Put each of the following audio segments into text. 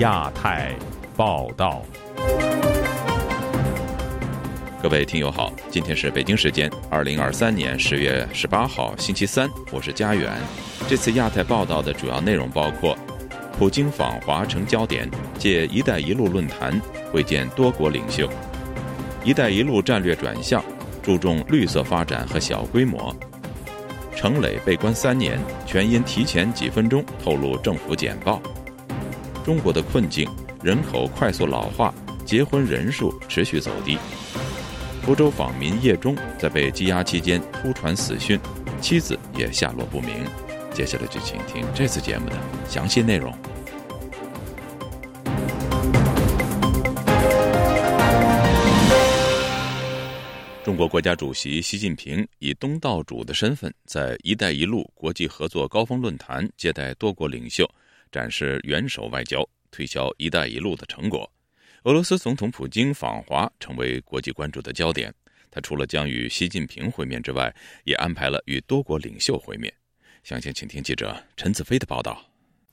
亚太报道。各位听友好，今天是北京时间二零二三年十月十八号星期三，我是佳远。这次亚太报道的主要内容包括：普京访华成焦点，借“一带一路”论坛会见多国领袖；“一带一路”战略转向，注重绿色发展和小规模。程磊被关三年，全因提前几分钟透露政府简报。中国的困境，人口快速老化，结婚人数持续走低。福州访民叶中在被羁押期间突传死讯，妻子也下落不明。接下来就请听这次节目的详细内容。中国国家主席习近平以东道主的身份，在“一带一路”国际合作高峰论坛接待多国领袖，展示元首外交，推销“一带一路”的成果。俄罗斯总统普京访华成为国际关注的焦点。他除了将与习近平会面之外，也安排了与多国领袖会面。详情，请听记者陈子飞的报道。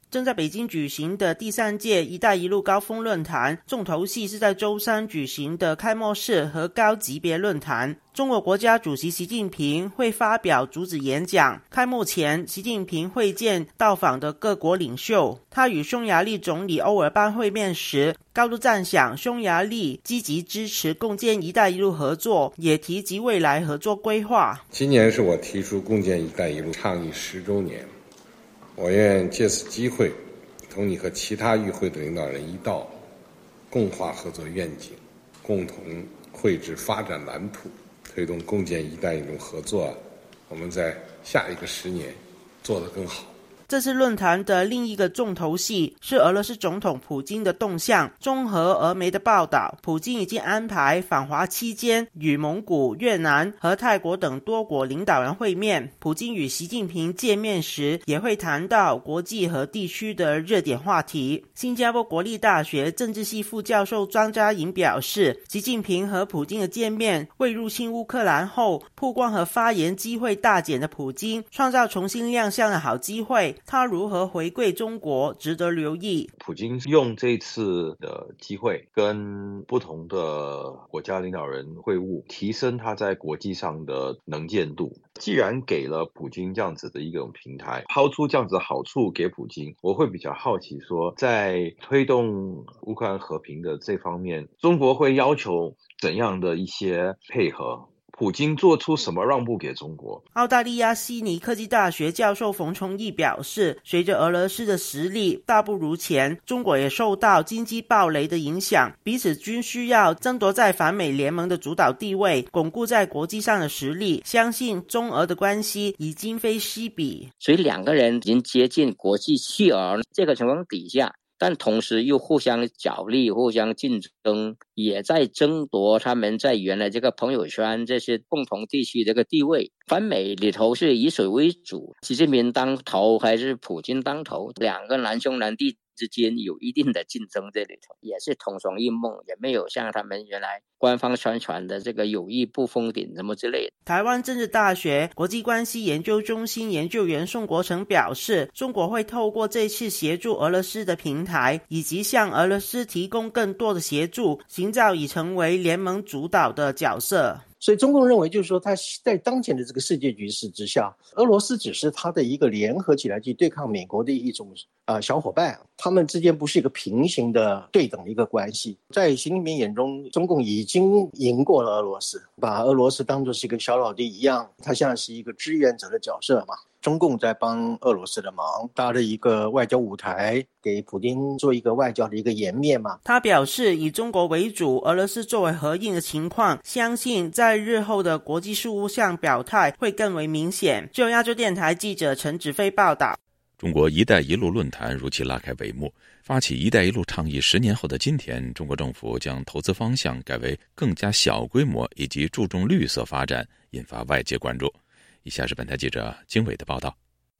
正在北京举行的第三届“一带一路”高峰论坛，重头戏是在周三举行的开幕式和高级别论坛。中国国家主席习近平会发表主旨演讲。开幕前，习近平会见到访的各国领袖。他与匈牙利总理欧尔班会面时，高度赞赏匈牙利积极支持共建“一带一路”合作，也提及未来合作规划。今年是我提出共建“一带一路”倡议十周年。我愿借此机会，同你和其他与会的领导人一道，共话合作愿景，共同绘制发展蓝图，推动共建“一带一路”合作。我们在下一个十年做得更好。这次论坛的另一个重头戏是俄罗斯总统普京的动向。综合俄媒的报道，普京已经安排访华期间与蒙古、越南和泰国等多国领导人会面。普京与习近平见面时，也会谈到国际和地区的热点话题。新加坡国立大学政治系副教授庄家颖表示，习近平和普京的见面为入侵乌克兰后曝光和发言机会大减的普京创造重新亮相的好机会。他如何回归中国，值得留意。普京用这次的机会跟不同的国家领导人会晤，提升他在国际上的能见度。既然给了普京这样子的一种平台，抛出这样子的好处给普京，我会比较好奇说，在推动乌克兰和平的这方面，中国会要求怎样的一些配合？普京做出什么让步给中国？澳大利亚悉尼科技大学教授冯崇义表示，随着俄罗斯的实力大不如前，中国也受到经济暴雷的影响，彼此均需要争夺在反美联盟的主导地位，巩固在国际上的实力。相信中俄的关系已今非昔比，所以两个人已经接近国际弃儿。这个情况底下。但同时又互相角力、互相竞争，也在争夺他们在原来这个朋友圈这些共同地区这个地位。反美里头是以谁为主？习近平当头还是普京当头？两个难兄难弟。之间有一定的竞争，这里头也是同床异梦，也没有像他们原来官方宣传的这个友谊不封顶什么之类的。台湾政治大学国际关系研究中心研究员宋国成表示，中国会透过这次协助俄罗斯的平台，以及向俄罗斯提供更多的协助，寻找已成为联盟主导的角色。所以中共认为，就是说他在当前的这个世界局势之下，俄罗斯只是他的一个联合起来去对抗美国的一种啊小伙伴，他们之间不是一个平行的对等的一个关系。在习近平眼中，中共已经赢过了俄罗斯，把俄罗斯当作是一个小老弟一样，他像是一个志愿者的角色嘛。中共在帮俄罗斯的忙，搭了一个外交舞台，给普京做一个外交的一个颜面嘛。他表示，以中国为主，俄罗斯作为合应的情况，相信在日后的国际事务上表态会更为明显。就亚洲电台记者陈子飞报道。中国“一带一路”论坛如期拉开帷幕。发起“一带一路”倡议十年后的今天，中国政府将投资方向改为更加小规模以及注重绿色发展，引发外界关注。以下是本台记者经纬的报道：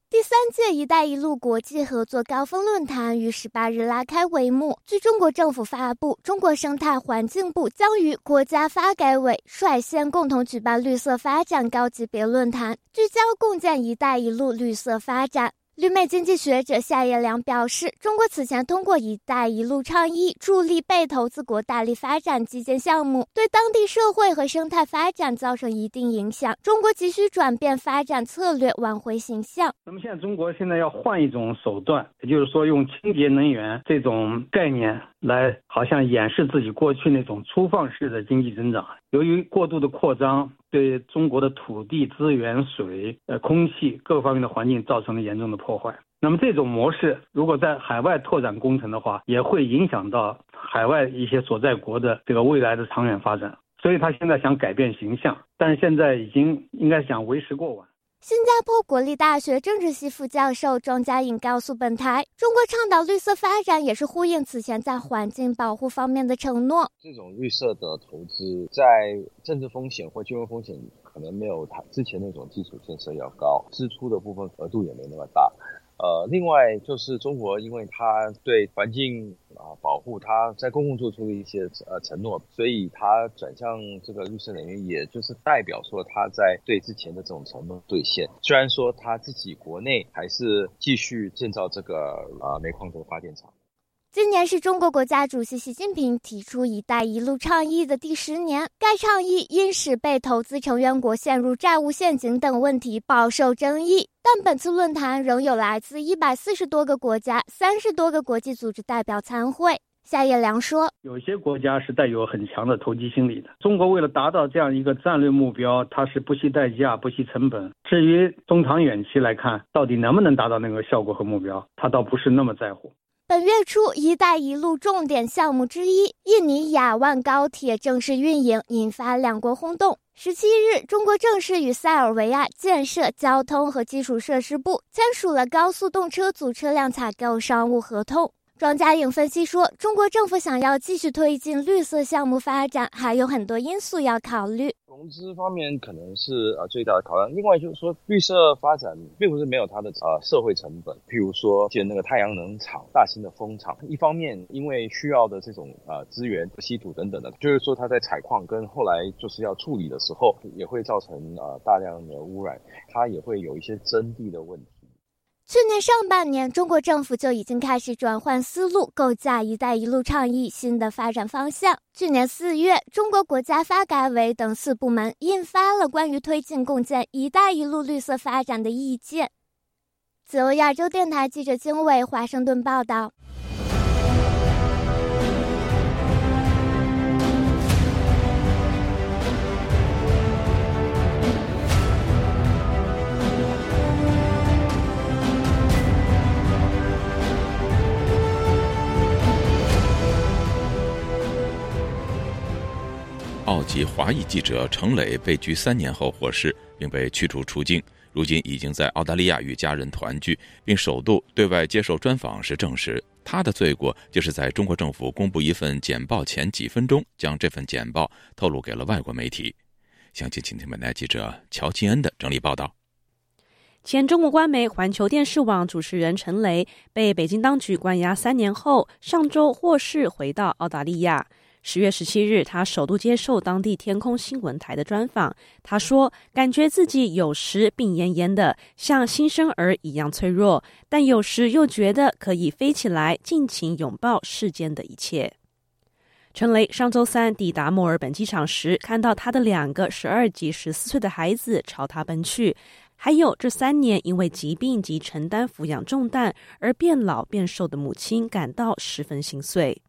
第三届“一带一路”国际合作高峰论坛于十八日拉开帷幕。据中国政府发布，中国生态环境部将与国家发改委率先共同举办绿色发展高级别论坛，聚焦共建“一带一路”绿色发展。旅美经济学者夏业良表示，中国此前通过“一带一路”倡议，助力被投资国大力发展基建项目，对当地社会和生态发展造成一定影响。中国急需转变发展策略，挽回形象。那么现在中国现在要换一种手段，也就是说用清洁能源这种概念来，好像掩饰自己过去那种粗放式的经济增长。由于过度的扩张，对中国的土地资源、水、呃空气各方面的环境造成了严重的破坏。那么这种模式如果在海外拓展工程的话，也会影响到海外一些所在国的这个未来的长远发展。所以他现在想改变形象，但是现在已经应该想为时过晚。新加坡国立大学政治系副教授庄家颖告诉本台，中国倡导绿色发展也是呼应此前在环境保护方面的承诺。这种绿色的投资，在政治风险或金融风险可能没有它之前那种基础建设要高，支出的部分额度也没那么大。呃，另外就是中国，因为它对环境啊保护，它在公共做出了一些呃承诺，所以它转向这个绿色能源，也就是代表说它在对之前的这种承诺兑现。虽然说它自己国内还是继续建造这个啊煤矿和发电厂。今年是中国国家主席习近平提出“一带一路”倡议的第十年。该倡议因使被投资成员国陷入债务陷阱等问题饱受争议，但本次论坛仍有来自一百四十多个国家、三十多个国际组织代表参会。夏叶良说：“有些国家是带有很强的投机心理的。中国为了达到这样一个战略目标，它是不惜代价、不惜成本。至于中长远期来看，到底能不能达到那个效果和目标，他倒不是那么在乎。”本月初，“一带一路”重点项目之一印尼雅万高铁正式运营，引发两国轰动。十七日，中国正式与塞尔维亚建设交通和基础设施部签署了高速动车组车辆采购商务合同。庄家颖分析说，中国政府想要继续推进绿色项目发展，还有很多因素要考虑。融资方面可能是呃最大的考量，另外就是说绿色发展并不是没有它的呃社会成本，譬如说建那个太阳能厂、大型的风场，一方面因为需要的这种呃资源、稀土等等的，就是说它在采矿跟后来就是要处理的时候，也会造成呃大量的污染，它也会有一些征地的问题。去年上半年，中国政府就已经开始转换思路，构架“一带一路”倡议新的发展方向。去年四月，中国国家发改委等四部门印发了关于推进共建“一带一路”绿色发展的意见。自由亚洲电台记者经纬华盛顿报道。澳籍华裔记者程磊被拘三年后获释，并被驱逐出境。如今已经在澳大利亚与家人团聚，并首度对外接受专访时证实，他的罪过就是在中国政府公布一份简报前几分钟，将这份简报透露给了外国媒体。详情，请听本台记者乔金恩的整理报道。前中国官媒环球电视网主持人陈雷被北京当局关押三年后，上周获释回到澳大利亚。十月十七日，他首度接受当地天空新闻台的专访。他说：“感觉自己有时病恹恹的，像新生儿一样脆弱，但有时又觉得可以飞起来，尽情拥抱世间的一切。”陈雷上周三抵达墨尔本机场时，看到他的两个十二及十四岁的孩子朝他奔去，还有这三年因为疾病及承担抚养重担而变老变瘦的母亲，感到十分心碎。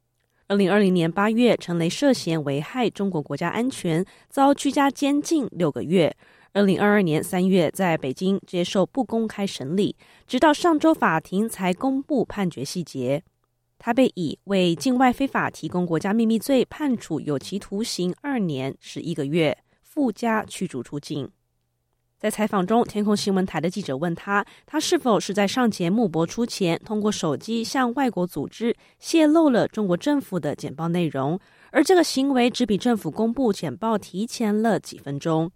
二零二零年八月，陈雷涉嫌危害中国国家安全，遭居家监禁六个月。二零二二年三月，在北京接受不公开审理，直到上周法庭才公布判决细节。他被以为境外非法提供国家秘密罪判处有期徒刑二年十一个月，附加驱逐出境。在采访中，天空新闻台的记者问他，他是否是在上节目播出前，通过手机向外国组织泄露了中国政府的简报内容，而这个行为只比政府公布简报提前了几分钟。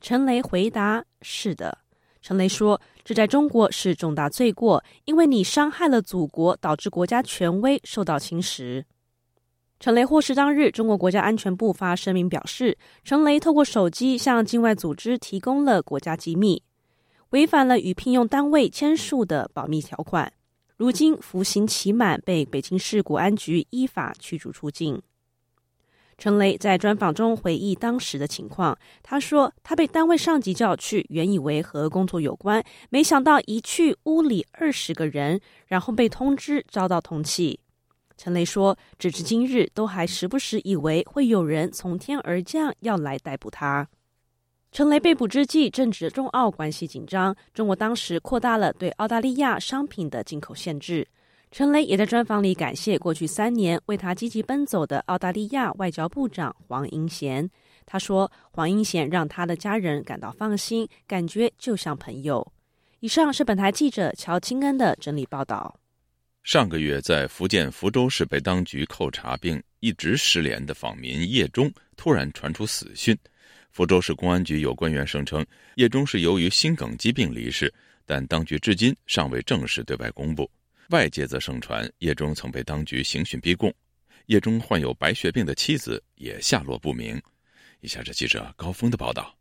陈雷回答：“是的。”陈雷说：“这在中国是重大罪过，因为你伤害了祖国，导致国家权威受到侵蚀。”陈雷获释当日，中国国家安全部发声明表示，陈雷透过手机向境外组织提供了国家机密。违反了与聘用单位签署的保密条款。如今服刑期满，被北京市国安局依法驱逐出境。陈雷在专访中回忆当时的情况，他说：“他被单位上级叫去，原以为和工作有关，没想到一去屋里二十个人，然后被通知遭到通缉。”陈雷说：“直至今日，都还时不时以为会有人从天而降要来逮捕他。”陈雷被捕之际，正值中澳关系紧张，中国当时扩大了对澳大利亚商品的进口限制。陈雷也在专访里感谢过去三年为他积极奔走的澳大利亚外交部长黄英贤。他说：“黄英贤让他的家人感到放心，感觉就像朋友。”以上是本台记者乔清恩的整理报道。上个月，在福建福州市被当局扣查并一直失联的访民叶忠突然传出死讯。福州市公安局有官员声称，叶忠是由于心梗疾病离世，但当局至今尚未正式对外公布。外界则盛传叶忠曾被当局刑讯逼供，叶忠患有白血病的妻子也下落不明。以下是记者高峰的报道：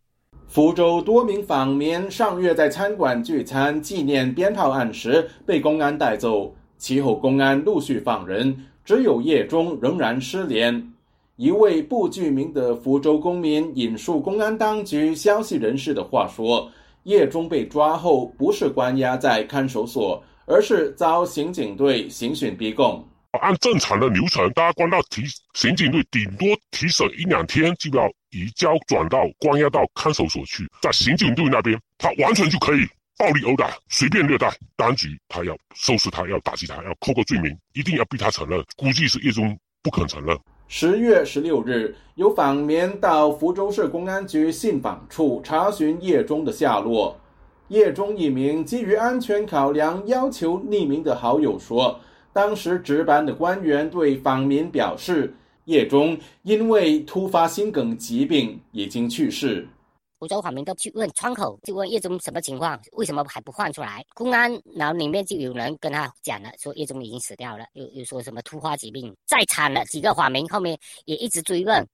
福州多名访民上月在餐馆聚餐纪念鞭炮案时被公安带走，其后公安陆续放人，只有叶忠仍然失联。一位不具名的福州公民引述公安当局消息人士的话说：“叶忠被抓后不是关押在看守所。”而是遭刑警队刑讯逼供。按正常的流程，大家关到提刑警队，顶多提审一两天，就要移交转到关押到看守所去。在刑警队那边，他完全就可以暴力殴打、随便虐待。当局他要收拾他，要打击他，要扣个罪名，一定要逼他承认。估计是叶中不肯承认。十月十六日，有访民到福州市公安局信访处查询叶中的下落。叶中一名基于安全考量要求匿名的好友说，当时值班的官员对访民表示，叶中因为突发心梗疾病已经去世。福州访民都去问窗口，就问叶中什么情况，为什么还不换出来？公安然后里面就有人跟他讲了，说叶中已经死掉了，又又说什么突发疾病。再惨了几个访民后面也一直追问，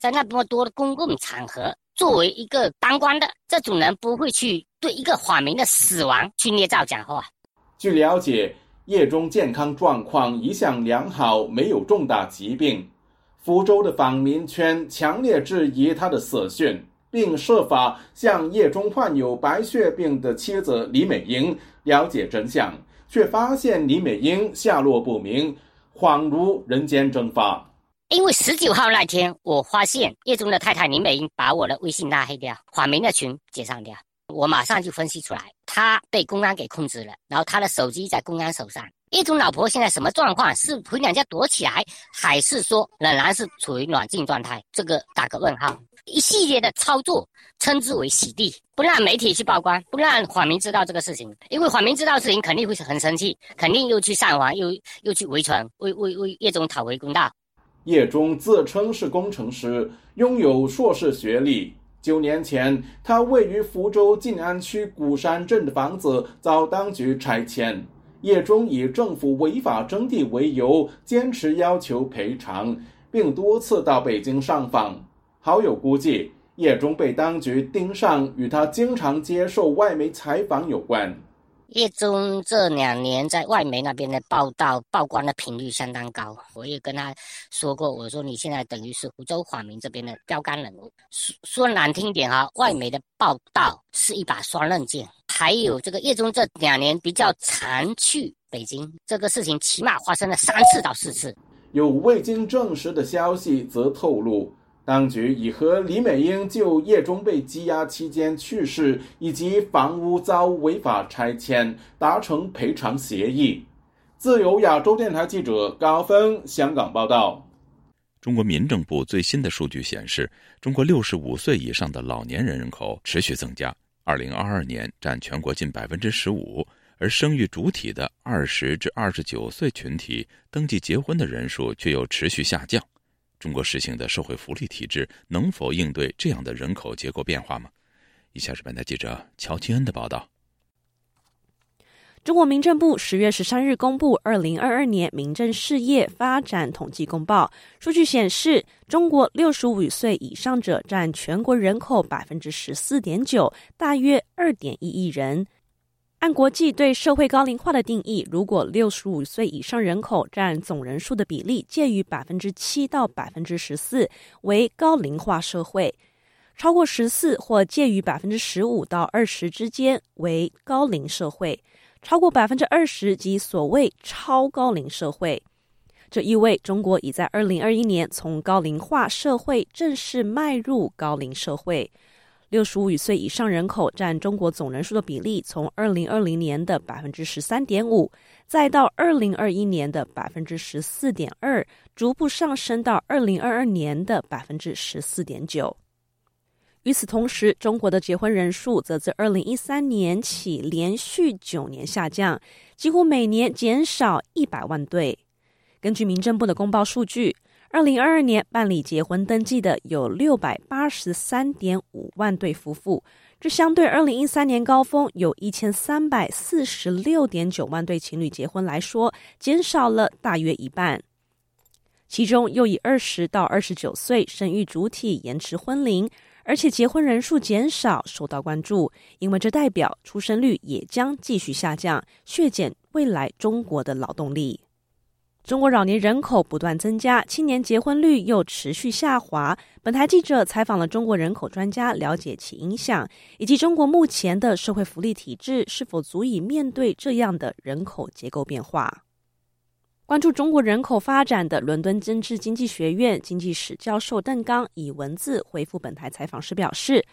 在那么多的公共场合。作为一个当官的这种人，不会去对一个访民的死亡去捏造假话。据了解，叶中健康状况一向良好，没有重大疾病。福州的访民圈强烈质疑他的死讯，并设法向叶中患有白血病的妻子李美英了解真相，却发现李美英下落不明，恍如人间蒸发。因为十九号那天，我发现叶中的太太李美英把我的微信拉黑掉，访民的群解散掉。我马上就分析出来，他被公安给控制了，然后他的手机在公安手上。叶中老婆现在什么状况？是回娘家躲起来，还是说仍然是处于软禁状态？这个打个问号。一系列的操作称之为洗地，不让媒体去曝光，不让网民知道这个事情，因为网民知道事情肯定会很生气，肯定又去上访，又又去维权，为为为叶中讨回公道。叶中自称是工程师，拥有硕士学历。九年前，他位于福州晋安区鼓山镇的房子遭当局拆迁。叶中以政府违法征地为由，坚持要求赔偿，并多次到北京上访。好友估计，叶中被当局盯上，与他经常接受外媒采访有关。叶中这两年在外媒那边的报道曝光的频率相当高，我也跟他说过，我说你现在等于是福州华民这边的标杆人物。说说难听点哈，外媒的报道是一把双刃剑。还有这个叶中这两年比较常去北京，这个事情起码发生了三次到四次。有未经证实的消息则透露。当局已和李美英就叶中被羁押期间去世以及房屋遭违法拆迁达成赔偿协议。自由亚洲电台记者高峰香港报道。中国民政部最新的数据显示，中国六十五岁以上的老年人人口持续增加，二零二二年占全国近百分之十五，而生育主体的二十至二十九岁群体登记结婚的人数却又持续下降。中国实行的社会福利体制能否应对这样的人口结构变化吗？以下是本台记者乔清恩的报道。中国民政部十月十三日公布二零二二年民政事业发展统计公报，数据显示，中国六十五岁以上者占全国人口百分之十四点九，大约二点一亿人。按国际对社会高龄化的定义，如果六十五岁以上人口占总人数的比例介于百分之七到百分之十四，为高龄化社会；超过十四或介于百分之十五到二十之间，为高龄社会。超过百分之二十及所谓超高龄社会，这意味中国已在二零二一年从高龄化社会正式迈入高龄社会。六十五岁以上人口占中国总人数的比例，从二零二零年的百分之十三点五，再到二零二一年的百分之十四点二，逐步上升到二零二二年的百分之十四点九。与此同时，中国的结婚人数则自二零一三年起连续九年下降，几乎每年减少一百万对。根据民政部的公报数据，二零二二年办理结婚登记的有六百八十三点五万对夫妇，这相对二零一三年高峰有一千三百四十六点九万对情侣结婚来说，减少了大约一半。其中又以二十到二十九岁生育主体延迟婚龄。而且结婚人数减少受到关注，因为这代表出生率也将继续下降，削减未来中国的劳动力。中国老年人口不断增加，青年结婚率又持续下滑。本台记者采访了中国人口专家，了解其影响，以及中国目前的社会福利体制是否足以面对这样的人口结构变化。关注中国人口发展的伦敦政治经济学院经济史教授邓刚以文字回复本台采访时表示：“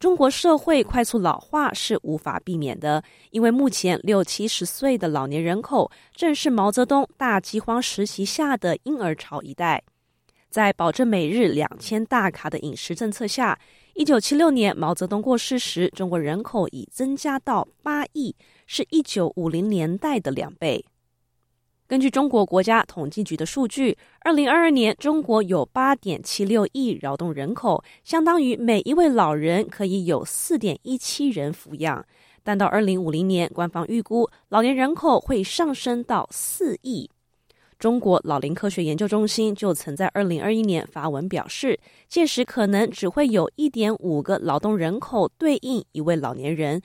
中国社会快速老化是无法避免的，因为目前六七十岁的老年人口正是毛泽东大饥荒时期下的婴儿潮一代。在保证每日两千大卡的饮食政策下，一九七六年毛泽东过世时，中国人口已增加到八亿，是一九五零年代的两倍。”根据中国国家统计局的数据，二零二二年中国有八点七六亿劳动人口，相当于每一位老人可以有四点一七人抚养。但到二零五零年，官方预估老年人口会上升到四亿。中国老龄科学研究中心就曾在二零二一年发文表示，届时可能只会有一点五个劳动人口对应一位老年人。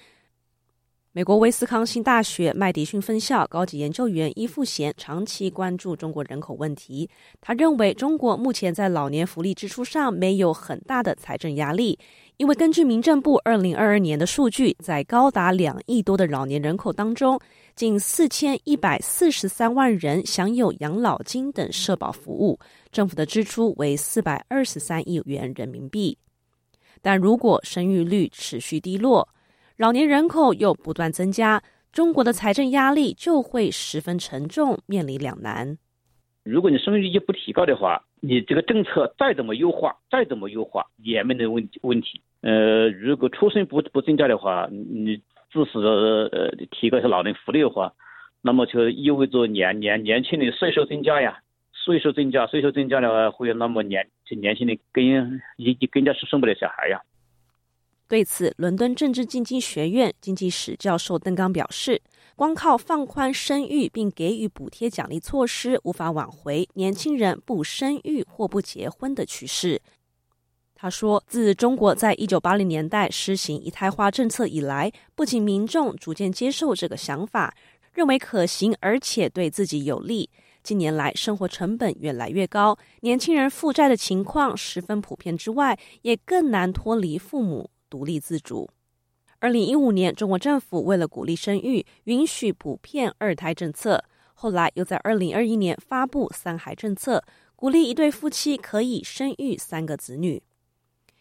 美国威斯康星大学麦迪逊分校高级研究员伊富贤长期关注中国人口问题。他认为，中国目前在老年福利支出上没有很大的财政压力，因为根据民政部二零二二年的数据，在高达两亿多的老年人口当中，近四千一百四十三万人享有养老金等社保服务，政府的支出为四百二十三亿元人民币。但如果生育率持续低落，老年人口又不断增加，中国的财政压力就会十分沉重，面临两难。如果你生育率不提高的话，你这个政策再怎么优化，再怎么优化也没得问问题。呃，如果出生不不增加的话，你致使呃提高一下老人福利的话，那么就意味着年年年轻的税收增加呀，税收增加，税收增加的话，会那么年年轻的更也更加是生不了小孩呀。对此，伦敦政治经济学院经济史教授邓刚表示：“光靠放宽生育并给予补贴奖励措施，无法挽回年轻人不生育或不结婚的趋势。”他说：“自中国在一九八零年代实行一胎化政策以来，不仅民众逐渐接受这个想法，认为可行，而且对自己有利。近年来，生活成本越来越高，年轻人负债的情况十分普遍，之外也更难脱离父母。”独立自主。二零一五年，中国政府为了鼓励生育，允许普遍二胎政策。后来又在二零二一年发布三孩政策，鼓励一对夫妻可以生育三个子女。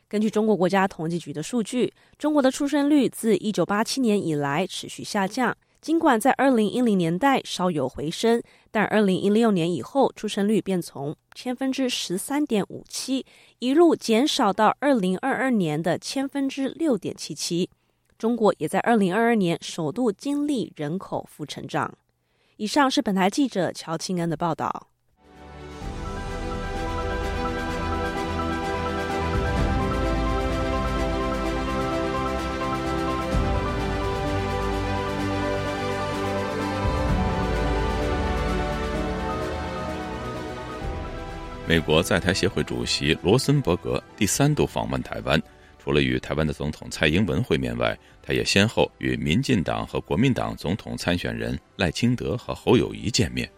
根据中国国家统计局的数据，中国的出生率自一九八七年以来持续下降。尽管在二零一零年代稍有回升，但二零一六年以后出生率便从千分之十三点五七一路减少到二零二二年的千分之六点七七。中国也在二零二二年首度经历人口负成长。以上是本台记者乔庆恩的报道。美国在台协会主席罗森伯格第三度访问台湾，除了与台湾的总统蔡英文会面外，他也先后与民进党和国民党总统参选人赖清德和侯友谊见面。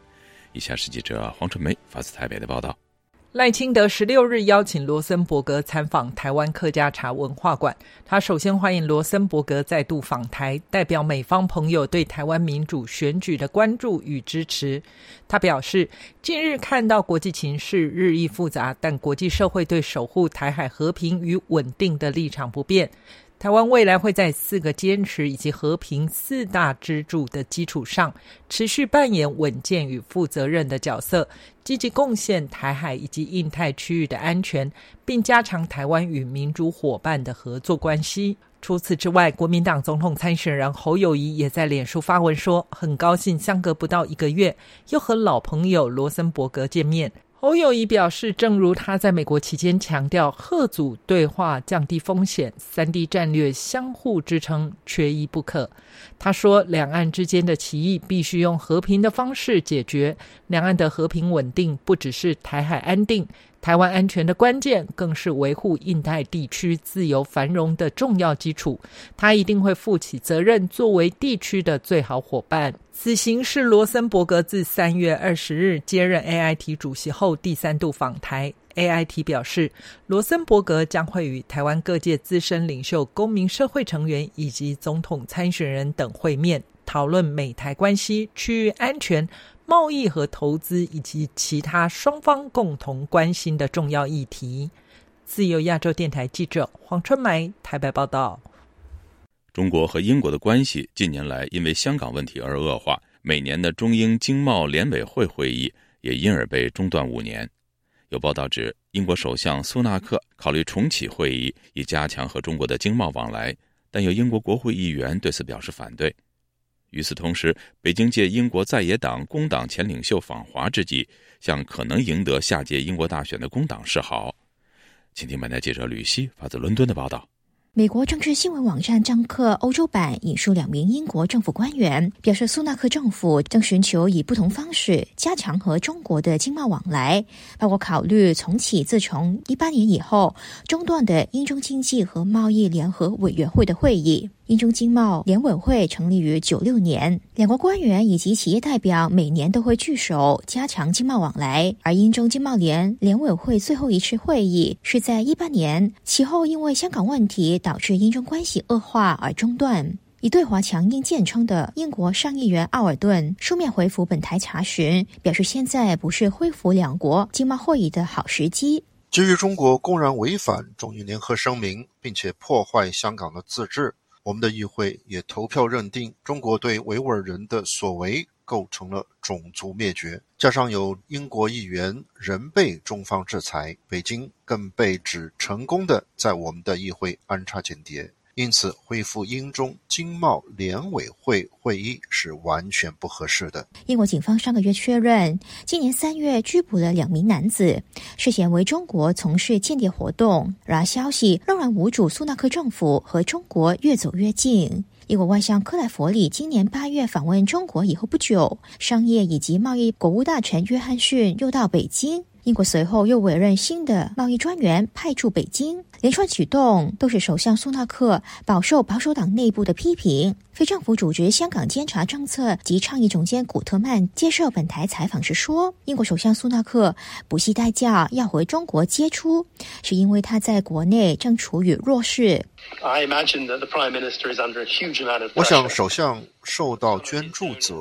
以下是记者黄春梅发自台北的报道。赖清德十六日邀请罗森伯格参访台湾客家茶文化馆。他首先欢迎罗森伯格再度访台，代表美方朋友对台湾民主选举的关注与支持。他表示，近日看到国际情势日益复杂，但国际社会对守护台海和平与稳定的立场不变。台湾未来会在四个坚持以及和平四大支柱的基础上，持续扮演稳健与负责任的角色，积极贡献台海以及印太区域的安全，并加强台湾与民主伙伴的合作关系。除此之外，国民党总统参选人侯友谊也在脸书发文说，很高兴相隔不到一个月，又和老朋友罗森伯格见面。侯友谊表示，正如他在美国期间强调，贺组对话降低风险，三 D 战略相互支撑，缺一不可。他说，两岸之间的歧义必须用和平的方式解决。两岸的和平稳定，不只是台海安定。台湾安全的关键，更是维护印太地区自由繁荣的重要基础。他一定会负起责任，作为地区的最好伙伴。此行是罗森伯格自三月二十日接任 AIT 主席后第三度访台。AIT 表示，罗森伯格将会与台湾各界资深领袖、公民社会成员以及总统参选人等会面，讨论美台关系、区域安全。贸易和投资以及其他双方共同关心的重要议题。自由亚洲电台记者黄春梅台北报道。中国和英国的关系近年来因为香港问题而恶化，每年的中英经贸联委会会议也因而被中断五年。有报道指，英国首相苏纳克考虑重启会议，以加强和中国的经贸往来，但有英国国会议员对此表示反对。与此同时，北京借英国在野党工党前领袖访华之际，向可能赢得下届英国大选的工党示好。请听本台记者吕希发自伦敦的报道。美国政治新闻网站张克欧洲版引述两名英国政府官员表示，苏纳克政府正寻求以不同方式加强和中国的经贸往来，包括考虑重启自从一八年以后中断的英中经济和贸易联合委员会的会议。英中经贸联委会成立于九六年，两国官员以及企业代表每年都会聚首加强经贸往来。而英中经贸联联委会最后一次会议是在一八年，其后因为香港问题导致英中关系恶化而中断。以对华强硬见称的英国上议员奥尔顿书面回复本台查询，表示现在不是恢复两国经贸会议的好时机。基于中国公然违反中英联合声明，并且破坏香港的自治。我们的议会也投票认定，中国对维吾尔人的所为构成了种族灭绝。加上有英国议员仍被中方制裁，北京更被指成功的在我们的议会安插间谍。因此，恢复英中经贸联委会会议是完全不合适的。英国警方上个月确认，今年三月拘捕了两名男子，涉嫌为中国从事间谍活动。然而，消息仍然无主，苏纳克政府和中国越走越近。英国外相克莱弗里今年八月访问中国以后不久，商业以及贸易国务大臣约翰逊又到北京。英国随后又委任新的贸易专员派驻北京，连串举动都是首相苏纳克饱受保守党内部的批评。非政府组织香港监察政策及倡议总监古特曼接受本台采访时说：“英国首相苏纳克不惜代价要回中国接触，是因为他在国内正处于弱势。”我想，首相受到捐助者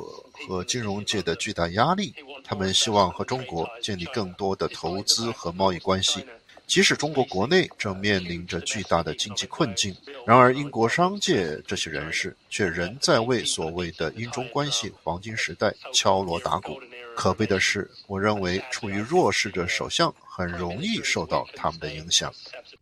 和金融界的巨大压力。他们希望和中国建立更多的投资和贸易关系，即使中国国内正面临着巨大的经济困境。然而，英国商界这些人士却仍在为所谓的英中关系黄金时代敲锣打鼓。可悲的是，我认为处于弱势的首相很容易受到他们的影响。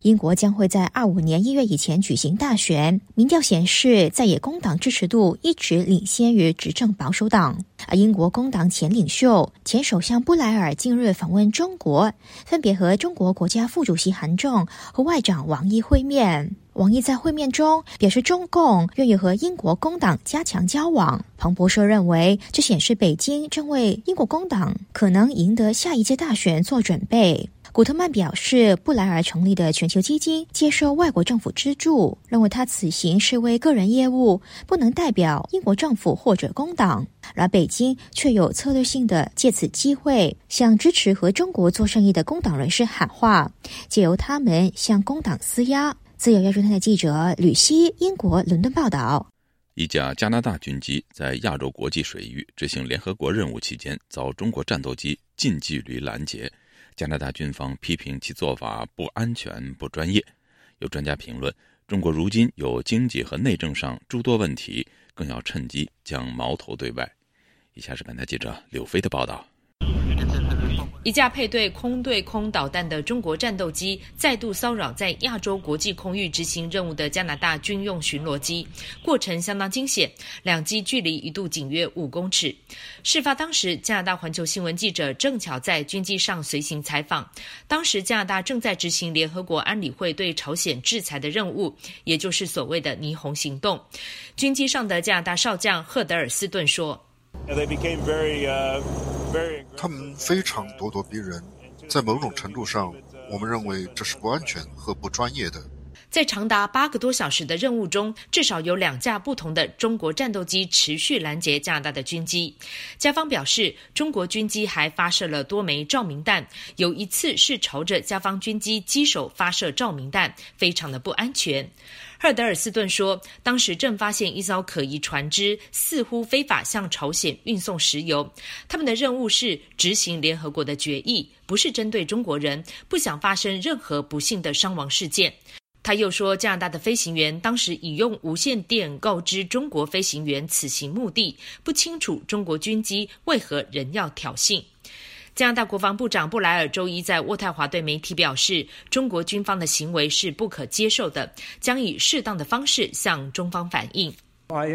英国将会在二五年一月以前举行大选。民调显示，在野工党支持度一直领先于执政保守党。而英国工党前领袖、前首相布莱尔近日访问中国，分别和中国国家副主席韩正和外长王毅会面。王毅在会面中表示，中共愿意和英国工党加强交往。彭博社认为，这显示北京正为英国工党可能赢得下一届大选做准备。古特曼表示，布莱尔成立的全球基金接受外国政府资助，认为他此行是为个人业务，不能代表英国政府或者工党。而北京却有策略性的借此机会向支持和中国做生意的工党人士喊话，借由他们向工党施压。自由亚洲台的记者吕希，英国伦敦报道：一架加拿大军机在亚洲国际水域执行联合国任务期间，遭中国战斗机近距离拦截。加拿大军方批评其做法不安全、不专业。有专家评论，中国如今有经济和内政上诸多问题，更要趁机将矛头对外。以下是本台记者柳飞的报道。一架配对空对空导弹的中国战斗机再度骚扰在亚洲国际空域执行任务的加拿大军用巡逻机，过程相当惊险，两机距离一度仅约五公尺。事发当时，加拿大环球新闻记者正巧在军机上随行采访，当时加拿大正在执行联合国安理会对朝鲜制裁的任务，也就是所谓的霓虹行动。军机上的加拿大少将赫德尔斯顿说。他们非常咄咄逼人，在某种程度上，我们认为这是不安全和不专业的。在长达八个多小时的任务中，至少有两架不同的中国战斗机持续拦截加拿大的军机。加方表示，中国军机还发射了多枚照明弹，有一次是朝着加方军机机首发射照明弹，非常的不安全。赫德尔斯顿说，当时正发现一艘可疑船只似乎非法向朝鲜运送石油。他们的任务是执行联合国的决议，不是针对中国人，不想发生任何不幸的伤亡事件。他又说，加拿大的飞行员当时已用无线电告知中国飞行员此行目的，不清楚中国军机为何仍要挑衅。加拿大国防部长布莱尔周一在渥太华对媒体表示，中国军方的行为是不可接受的，将以适当的方式向中方反映。我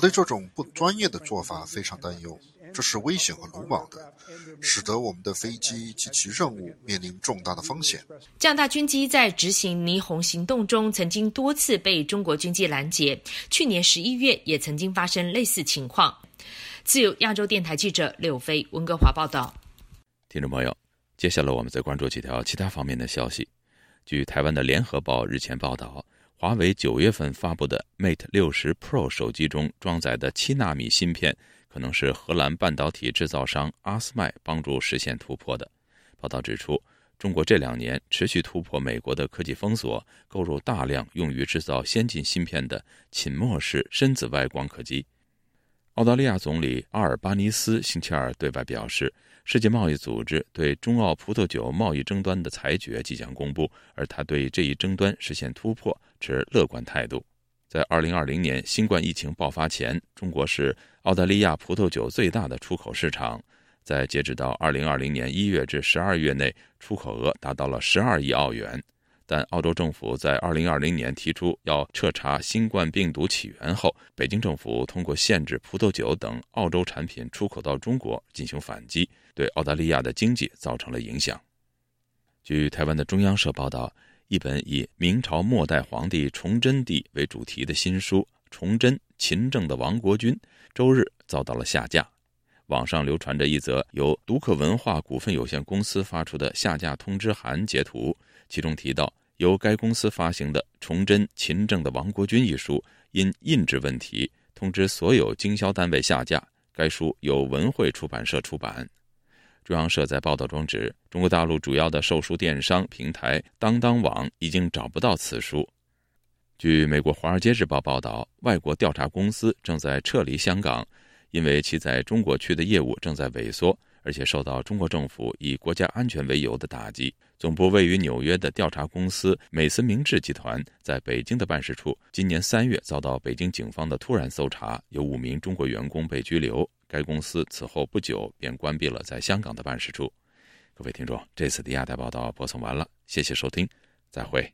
对这种不专业的做法非常担忧，这是危险和鲁莽的，使得我们的飞机及其任务面临重大的风险。加拿大军机在执行霓虹行动中，曾经多次被中国军机拦截，去年十一月也曾经发生类似情况。自由亚洲电台记者柳飞温哥华报道。听众朋友，接下来我们再关注几条其他方面的消息。据台湾的联合报日前报道，华为九月份发布的 Mate 六十 Pro 手机中装载的七纳米芯片，可能是荷兰半导体制造商阿斯麦帮助实现突破的。报道指出，中国这两年持续突破美国的科技封锁，购入大量用于制造先进芯片的浸没式深紫外光刻机。澳大利亚总理阿尔巴尼斯星期二对外表示，世界贸易组织对中澳葡萄酒贸易争端的裁决即将公布，而他对这一争端实现突破持乐观态度。在2020年新冠疫情爆发前，中国是澳大利亚葡萄酒最大的出口市场，在截止到2020年1月至12月内，出口额达到了12亿澳元。但澳洲政府在2020年提出要彻查新冠病毒起源后，北京政府通过限制葡萄酒等澳洲产品出口到中国进行反击，对澳大利亚的经济造成了影响。据台湾的中央社报道，一本以明朝末代皇帝崇祯帝为主题的新书《崇祯勤政的亡国君》周日遭到了下架。网上流传着一则由读客文化股份有限公司发出的下架通知函截图。其中提到，由该公司发行的《崇祯勤政的亡国君》一书，因印制问题，通知所有经销单位下架。该书由文汇出版社出版。中央社在报道中指，中国大陆主要的售书电商平台当当网已经找不到此书。据美国《华尔街日报》报道，外国调查公司正在撤离香港，因为其在中国区的业务正在萎缩。而且受到中国政府以国家安全为由的打击。总部位于纽约的调查公司美森明治集团在北京的办事处，今年三月遭到北京警方的突然搜查，有五名中国员工被拘留。该公司此后不久便关闭了在香港的办事处。各位听众，这次的亚太报道播送完了，谢谢收听，再会。